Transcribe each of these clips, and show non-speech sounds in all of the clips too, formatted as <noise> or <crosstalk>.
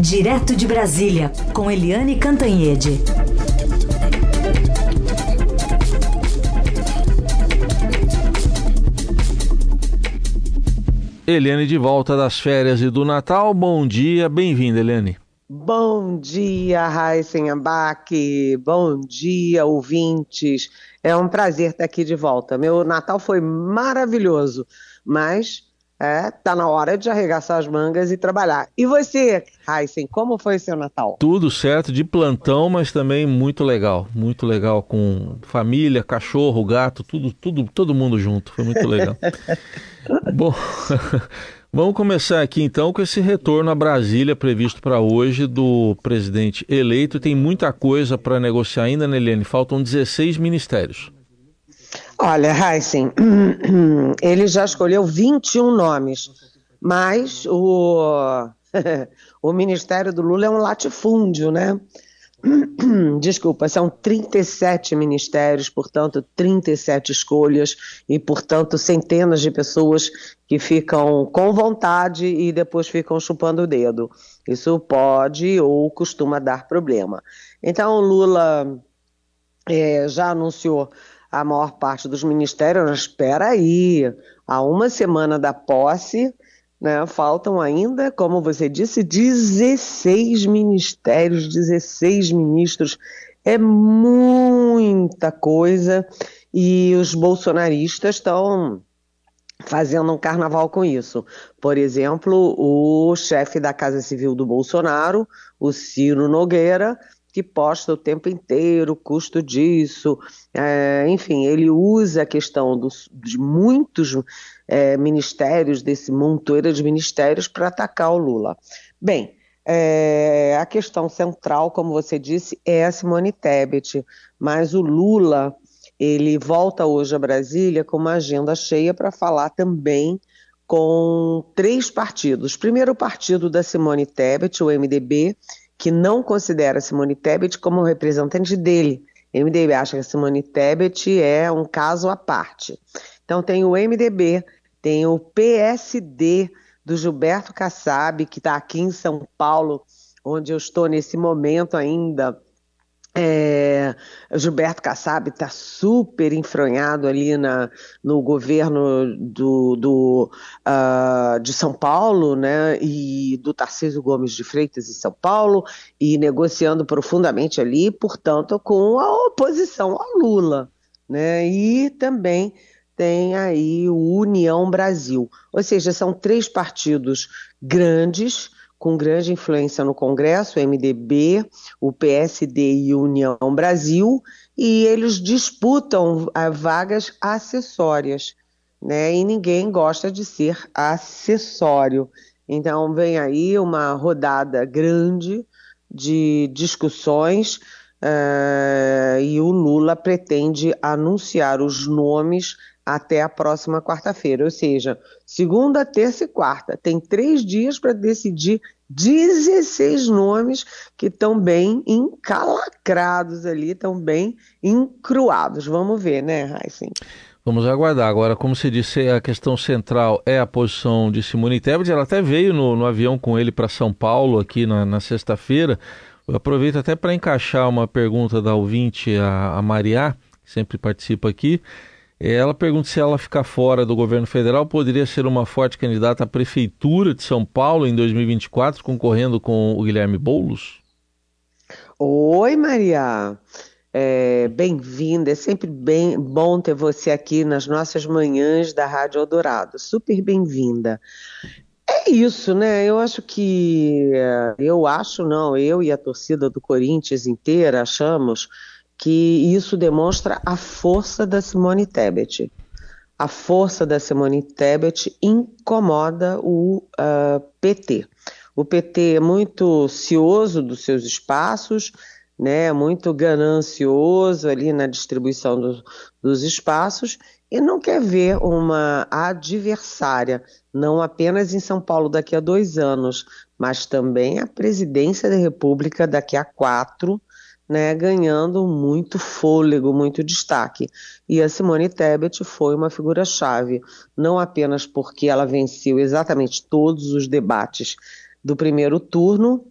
Direto de Brasília, com Eliane Cantanhede. Eliane de volta das férias e do Natal. Bom dia, bem-vinda, Eliane. Bom dia, Raíssen Abac. Bom dia, ouvintes. É um prazer estar aqui de volta. Meu Natal foi maravilhoso, mas é, tá na hora de arregaçar as mangas e trabalhar. E você, Heisen, como foi seu Natal? Tudo certo, de plantão, mas também muito legal. Muito legal com família, cachorro, gato, tudo, tudo, todo mundo junto. Foi muito legal. <laughs> Bom, <laughs> vamos começar aqui então com esse retorno a Brasília previsto para hoje do presidente eleito. Tem muita coisa para negociar ainda, né, Eliane? Faltam 16 ministérios. Olha, Heisen, <clears throat> ele já escolheu 21 nomes, mas o, <laughs> o Ministério do Lula é um latifúndio, né? <clears throat> Desculpa, são 37 ministérios, portanto, 37 escolhas e, portanto, centenas de pessoas que ficam com vontade e depois ficam chupando o dedo. Isso pode ou costuma dar problema. Então, o Lula é, já anunciou a maior parte dos ministérios, espera aí, há uma semana da posse, né, faltam ainda, como você disse, 16 ministérios, 16 ministros, é muita coisa e os bolsonaristas estão fazendo um carnaval com isso. Por exemplo, o chefe da Casa Civil do Bolsonaro, o Ciro Nogueira, que posta o tempo inteiro o custo disso. É, enfim, ele usa a questão dos, de muitos é, ministérios, desse montoeira de ministérios, para atacar o Lula. Bem, é, a questão central, como você disse, é a Simone Tebet, mas o Lula ele volta hoje a Brasília com uma agenda cheia para falar também com três partidos. Primeiro, o partido da Simone Tebet, o MDB, que não considera Simone Tebet como representante dele. O MDB acha que Simone Tebet é um caso à parte. Então tem o MDB, tem o PSD do Gilberto Kassab, que está aqui em São Paulo, onde eu estou nesse momento ainda é, Gilberto Kassab está super enfronhado ali na, no governo do, do uh, de São Paulo, né, e do Tarcísio Gomes de Freitas em São Paulo, e negociando profundamente ali, portanto, com a oposição a Lula, né, e também tem aí o União Brasil, ou seja, são três partidos grandes, com grande influência no Congresso, o MDB, o PSD e União Brasil, e eles disputam ah, vagas acessórias, né? E ninguém gosta de ser acessório. Então vem aí uma rodada grande de discussões uh, e o Lula pretende anunciar os nomes até a próxima quarta-feira, ou seja, segunda, terça e quarta. Tem três dias para decidir 16 nomes que estão bem encalacrados ali, estão bem encruados. Vamos ver, né, Raíssen? Vamos aguardar. Agora, como você disse, a questão central é a posição de Simone Tebet. Ela até veio no, no avião com ele para São Paulo aqui na, na sexta-feira. Eu aproveito até para encaixar uma pergunta da ouvinte, a, a Mariá, que sempre participa aqui. Ela pergunta se ela ficar fora do governo federal poderia ser uma forte candidata à prefeitura de São Paulo em 2024, concorrendo com o Guilherme Boulos. Oi, Maria. É, Bem-vinda. É sempre bem bom ter você aqui nas nossas manhãs da Rádio Eldorado. Super bem-vinda. É isso, né? Eu acho que. Eu acho, não, eu e a torcida do Corinthians inteira achamos que isso demonstra a força da Simone Tebet. A força da Simone Tebet incomoda o uh, ah, PT. O PT é muito cioso dos seus espaços, né, muito ganancioso ali na distribuição do, dos espaços e não quer ver uma adversária, não apenas em São Paulo daqui a dois anos, mas também a presidência da República daqui a quatro né, ganhando muito fôlego, muito destaque. E a Simone Tebet foi uma figura-chave, não apenas porque ela venceu exatamente todos os debates do primeiro turno,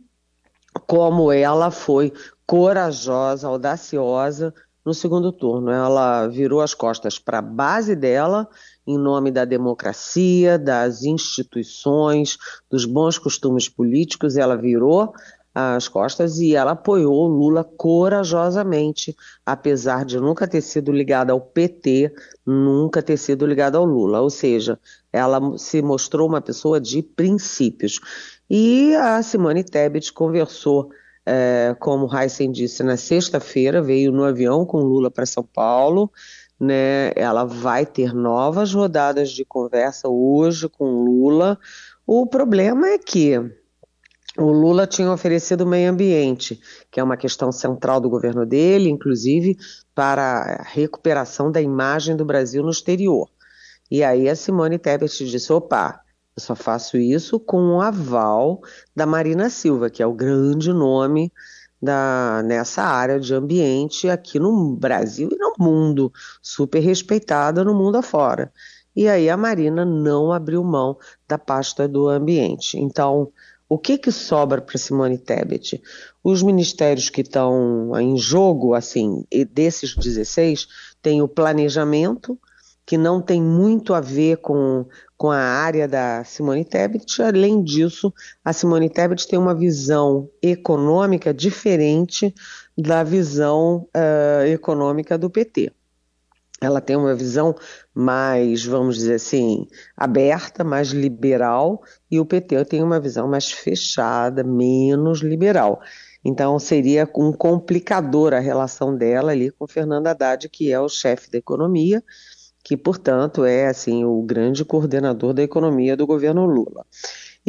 como ela foi corajosa, audaciosa no segundo turno. Ela virou as costas para a base dela em nome da democracia, das instituições, dos bons costumes políticos, ela virou as costas e ela apoiou Lula corajosamente, apesar de nunca ter sido ligada ao PT, nunca ter sido ligada ao Lula. Ou seja, ela se mostrou uma pessoa de princípios. E a Simone Tebet conversou, é, como Heisen disse, na sexta-feira, veio no avião com Lula para São Paulo. Né, ela vai ter novas rodadas de conversa hoje com Lula. O problema é que o Lula tinha oferecido o meio ambiente, que é uma questão central do governo dele, inclusive para a recuperação da imagem do Brasil no exterior. E aí a Simone Tebet disse: opa, eu só faço isso com o aval da Marina Silva, que é o grande nome da, nessa área de ambiente aqui no Brasil e no mundo, super respeitada no mundo afora. E aí a Marina não abriu mão da pasta do ambiente. Então, o que que sobra para Simone Tebet? Os ministérios que estão em jogo, assim, desses 16, tem o planejamento, que não tem muito a ver com, com a área da Simone Tebet. Além disso, a Simone Tebet tem uma visão econômica diferente da visão uh, econômica do PT ela tem uma visão mais, vamos dizer assim, aberta, mais liberal, e o PT tem uma visão mais fechada, menos liberal. Então seria um complicador a relação dela ali com Fernando Haddad, que é o chefe da economia, que portanto é assim o grande coordenador da economia do governo Lula.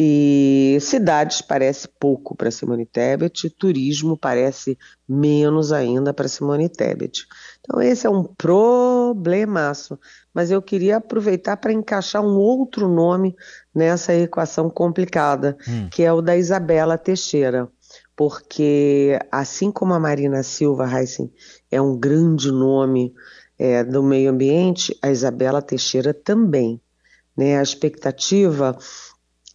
E cidades parece pouco para Simone Tebet, turismo parece menos ainda para Simone Tebet. Então esse é um problemaço, mas eu queria aproveitar para encaixar um outro nome nessa equação complicada, hum. que é o da Isabela Teixeira, porque assim como a Marina Silva Heisen é um grande nome é, do meio ambiente, a Isabela Teixeira também. Né? A expectativa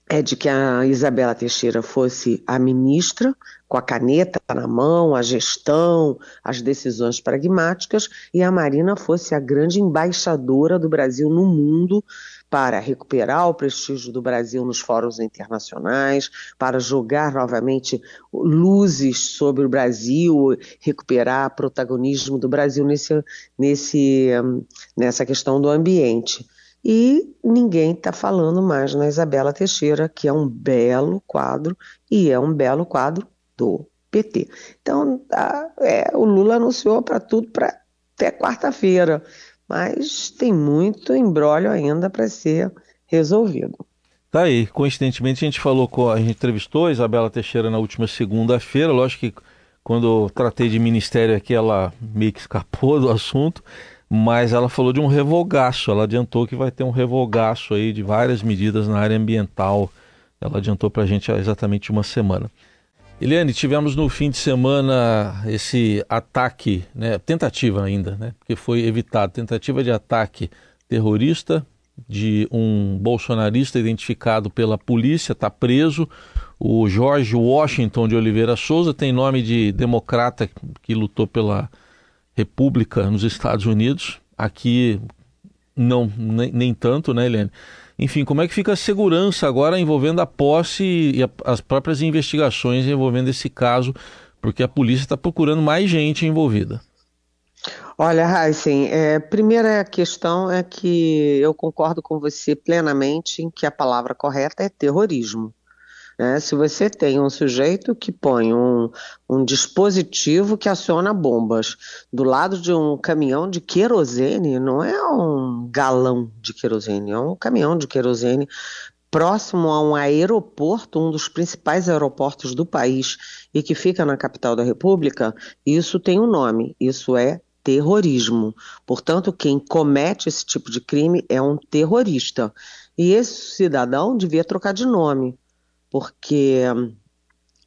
é de que a Isabela Teixeira fosse a ministra, com a caneta na mão, a gestão, as decisões pragmáticas, e a Marina fosse a grande embaixadora do Brasil no mundo para recuperar o prestígio do Brasil nos fóruns internacionais, para jogar novamente luzes sobre o Brasil, recuperar protagonismo do Brasil nesse, nesse, nessa questão do ambiente. E ninguém está falando mais na Isabela Teixeira, que é um belo quadro, e é um belo quadro do PT. Então, tá, é, o Lula anunciou para tudo para até quarta-feira, mas tem muito embrólio ainda para ser resolvido. Tá aí, coincidentemente a gente falou com a gente entrevistou a Isabela Teixeira na última segunda-feira, lógico que quando eu tratei de ministério aqui ela meio que escapou do assunto mas ela falou de um revogaço. Ela adiantou que vai ter um revogaço aí de várias medidas na área ambiental. Ela adiantou para a gente há exatamente uma semana. Eliane, tivemos no fim de semana esse ataque, né, tentativa ainda, né, porque foi evitado, tentativa de ataque terrorista de um bolsonarista identificado pela polícia, está preso. O George Washington de Oliveira Souza tem nome de democrata que lutou pela república nos Estados Unidos, aqui não nem, nem, tanto, né, Helene? Enfim, como é que fica a segurança agora envolvendo a posse e a, as próprias investigações envolvendo esse caso, porque a polícia está procurando mais gente envolvida. Olha, Heisen, é, primeira questão é que eu concordo com você plenamente em que a palavra correta é terrorismo. Né? Se você tem um sujeito que põe um, um dispositivo que aciona bombas do lado de um caminhão de querosene, não é um galão de querosene, é um caminhão de querosene próximo a um aeroporto, um dos principais aeroportos do país e que fica na capital da República, isso tem um nome, isso é terrorismo. Portanto, quem comete esse tipo de crime é um terrorista. E esse cidadão devia trocar de nome porque,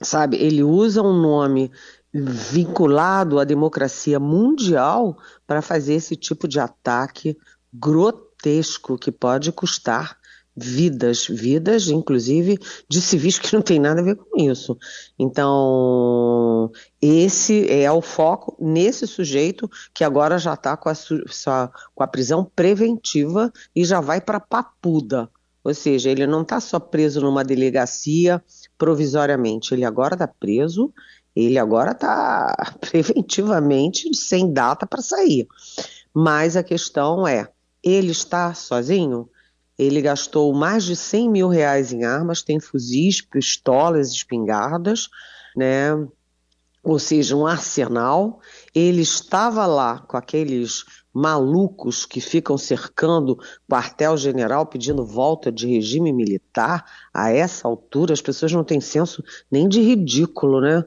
sabe, ele usa um nome vinculado à democracia mundial para fazer esse tipo de ataque grotesco que pode custar vidas, vidas, inclusive, de civis que não tem nada a ver com isso. Então, esse é o foco nesse sujeito que agora já está com, com, a prisão preventiva e já vai para Papuda. Ou seja, ele não está só preso numa delegacia provisoriamente, ele agora está preso, ele agora está <laughs> preventivamente sem data para sair. Mas a questão é, ele está sozinho? Ele gastou mais de 100 mil reais em armas, tem fuzis, pistolas, espingardas, né? ou seja, um arsenal. Ele estava lá com aqueles malucos que ficam cercando quartel-general pedindo volta de regime militar. A essa altura, as pessoas não têm senso nem de ridículo, né?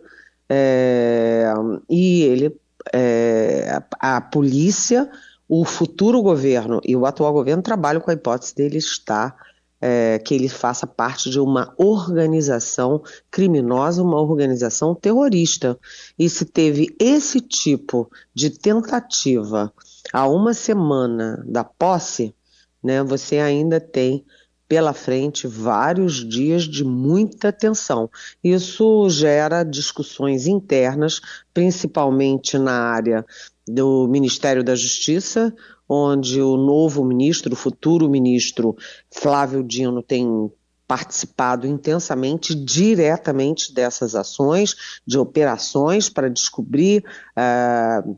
É, e ele, é, a, a polícia o futuro governo e o atual governo trabalham com a hipótese dele estar, é, que ele faça parte de uma organização criminosa, uma organização terrorista. E se teve esse tipo de tentativa há uma semana da posse, né, você ainda tem pela frente vários dias de muita tensão. Isso gera discussões internas, principalmente na área do Ministério da Justiça, onde o novo ministro, o futuro ministro Flávio Dino tem participado intensamente, diretamente dessas ações, de operações para descobrir uh,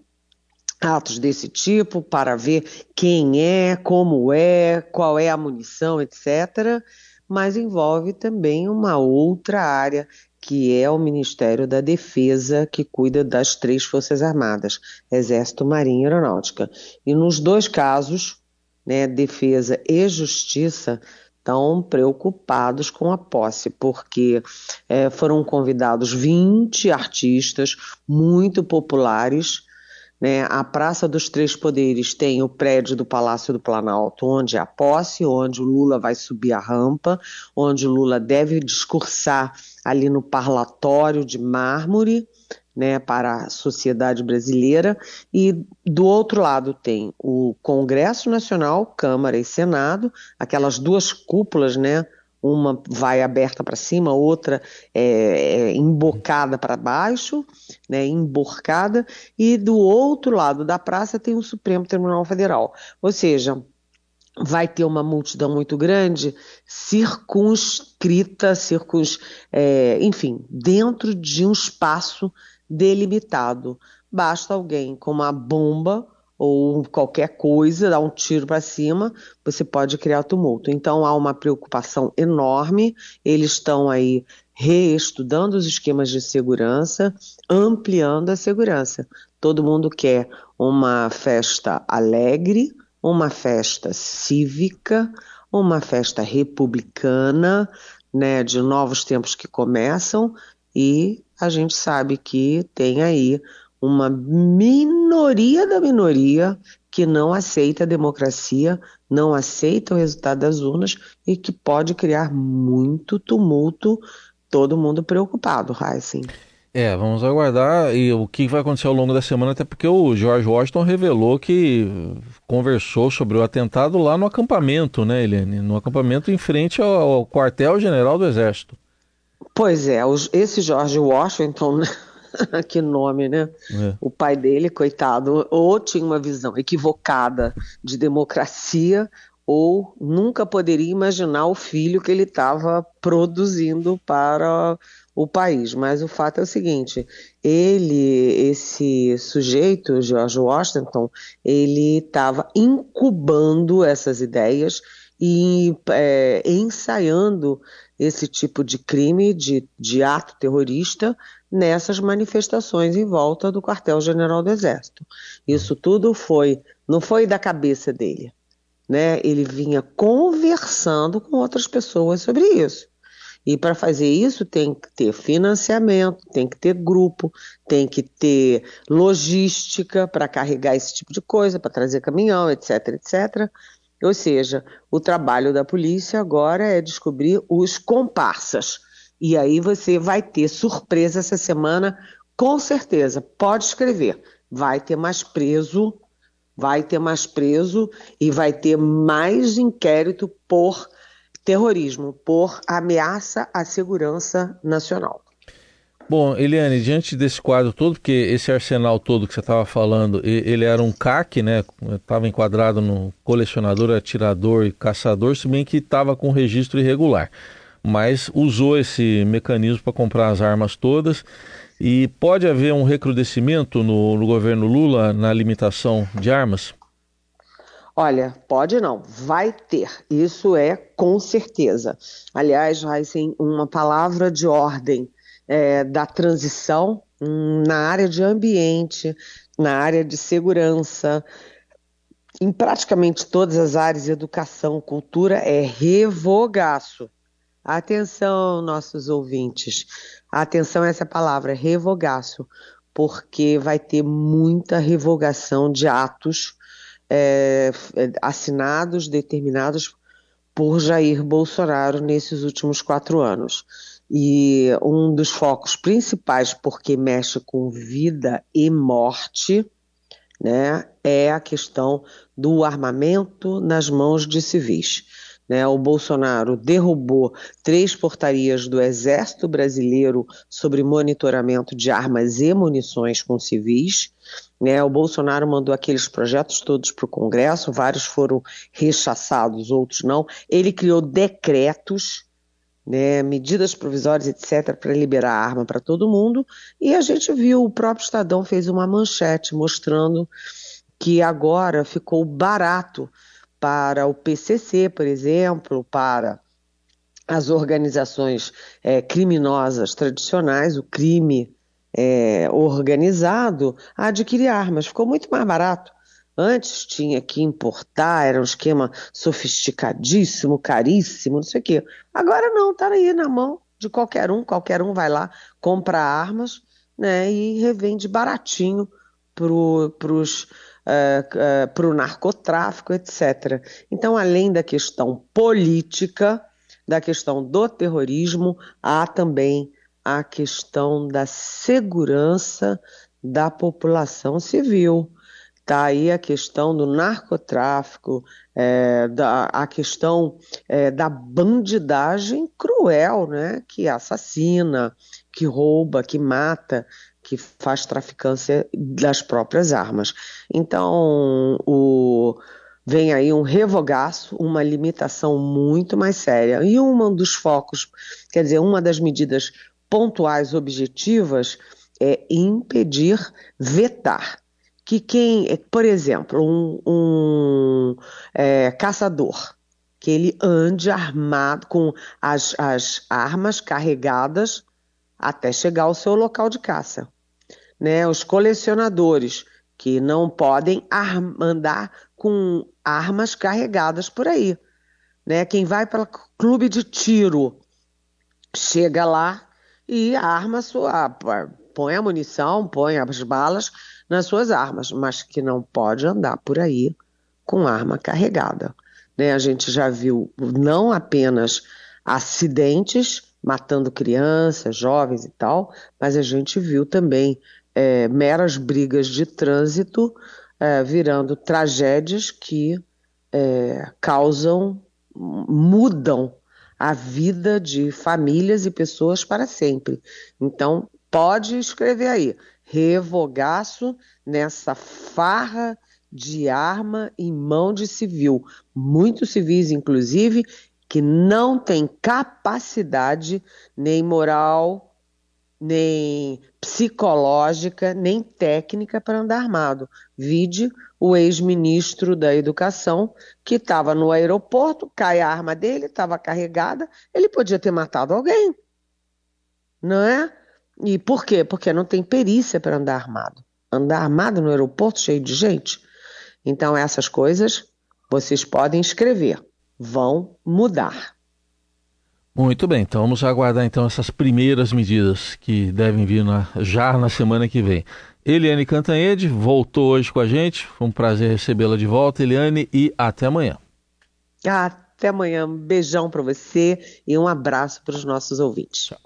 atos desse tipo, para ver quem é, como é, qual é a munição, etc. Mas envolve também uma outra área que é o Ministério da Defesa, que cuida das três Forças Armadas, Exército, Marinha e Aeronáutica. E nos dois casos, né, Defesa e Justiça, estão preocupados com a posse, porque é, foram convidados 20 artistas muito populares né? A Praça dos Três Poderes tem o prédio do Palácio do Planalto, onde é a posse, onde o Lula vai subir a rampa, onde o Lula deve discursar ali no parlatório de mármore. Né, para a sociedade brasileira, e do outro lado tem o Congresso Nacional, Câmara e Senado, aquelas duas cúpulas, né, uma vai aberta para cima, outra é, é embocada para baixo, né, emborcada, e do outro lado da praça tem o Supremo Tribunal Federal. Ou seja, vai ter uma multidão muito grande, circunscrita, circuns, é, enfim, dentro de um espaço delimitado. Basta alguém com uma bomba ou qualquer coisa, dar um tiro para cima, você pode criar tumulto. Então há uma preocupação enorme, eles estão aí reestudando os esquemas de segurança, ampliando a segurança. Todo mundo quer uma festa alegre, uma festa cívica, uma festa republicana, né, de novos tempos que começam, e a gente sabe que tem aí uma minoria da minoria que não aceita a democracia, não aceita o resultado das urnas e que pode criar muito tumulto, todo mundo preocupado, Heisen. É, vamos aguardar e o que vai acontecer ao longo da semana, até porque o George Washington revelou que conversou sobre o atentado lá no acampamento, né, Helene? No acampamento em frente ao, ao quartel-general do Exército. Pois é, esse George Washington <laughs> <laughs> que nome, né? É. O pai dele, coitado, ou tinha uma visão equivocada de democracia, ou nunca poderia imaginar o filho que ele estava produzindo para o país. Mas o fato é o seguinte: ele, esse sujeito, George Washington, ele estava incubando essas ideias e é, ensaiando esse tipo de crime, de, de ato terrorista, nessas manifestações em volta do quartel-general do Exército. Isso tudo foi, não foi da cabeça dele, né? Ele vinha conversando com outras pessoas sobre isso. E para fazer isso tem que ter financiamento, tem que ter grupo, tem que ter logística para carregar esse tipo de coisa, para trazer caminhão, etc, etc. Ou seja, o trabalho da polícia agora é descobrir os comparsas. E aí você vai ter surpresa essa semana, com certeza. Pode escrever. Vai ter mais preso, vai ter mais preso e vai ter mais inquérito por terrorismo, por ameaça à segurança nacional. Bom, Eliane, diante desse quadro todo, porque esse arsenal todo que você estava falando, ele era um CAC, né? Estava enquadrado no colecionador, atirador e caçador, se bem que estava com registro irregular. Mas usou esse mecanismo para comprar as armas todas. E pode haver um recrudescimento no, no governo Lula na limitação de armas? Olha, pode não, vai ter, isso é com certeza. Aliás, Heisen, uma palavra de ordem é, da transição hum, na área de ambiente, na área de segurança, em praticamente todas as áreas, educação, cultura, é revogaço. Atenção, nossos ouvintes. Atenção a essa palavra, revogaço, porque vai ter muita revogação de atos é, assinados, determinados por Jair Bolsonaro nesses últimos quatro anos. E um dos focos principais, porque mexe com vida e morte, né, é a questão do armamento nas mãos de civis. Né, o Bolsonaro derrubou três portarias do Exército Brasileiro sobre monitoramento de armas e munições com civis. Né, o Bolsonaro mandou aqueles projetos todos para o Congresso, vários foram rechaçados, outros não. Ele criou decretos, né, medidas provisórias, etc., para liberar arma para todo mundo. E a gente viu, o próprio Estadão fez uma manchete mostrando que agora ficou barato para o PCC, por exemplo, para as organizações é, criminosas tradicionais, o crime é, organizado, adquirir armas. Ficou muito mais barato. Antes tinha que importar, era um esquema sofisticadíssimo, caríssimo, não sei o quê. Agora não, está aí na mão de qualquer um, qualquer um vai lá, compra armas né, e revende baratinho para uh, uh, para o narcotráfico, etc. Então, além da questão política, da questão do terrorismo, há também a questão da segurança da população civil. Está aí a questão do narcotráfico, é, da, a questão é, da bandidagem cruel, né? que assassina, que rouba, que mata, que faz traficância das próprias armas. Então, o, vem aí um revogaço, uma limitação muito mais séria. E um dos focos, quer dizer, uma das medidas pontuais objetivas é impedir, vetar. Que quem, por exemplo, um, um é, caçador, que ele ande armado com as, as armas carregadas até chegar ao seu local de caça né, os colecionadores que não podem andar com armas carregadas por aí. Né? Quem vai para clube de tiro chega lá e arma sua, põe a munição, põe as balas nas suas armas, mas que não pode andar por aí com arma carregada. Né? A gente já viu não apenas acidentes matando crianças, jovens e tal, mas a gente viu também é, meras brigas de trânsito é, virando tragédias que é, causam, mudam a vida de famílias e pessoas para sempre. Então, pode escrever aí, revogaço nessa farra de arma em mão de civil. Muitos civis, inclusive, que não têm capacidade nem moral, nem psicológica, nem técnica para andar armado. Vide o ex-ministro da Educação, que estava no aeroporto, cai a arma dele, estava carregada, ele podia ter matado alguém. Não é? E por quê? Porque não tem perícia para andar armado. Andar armado no aeroporto cheio de gente. Então, essas coisas vocês podem escrever, vão mudar. Muito bem, então vamos aguardar então essas primeiras medidas que devem vir na, já na semana que vem. Eliane Cantanhede voltou hoje com a gente, foi um prazer recebê-la de volta, Eliane, e até amanhã. Até amanhã, um beijão para você e um abraço para os nossos ouvintes. Tchau.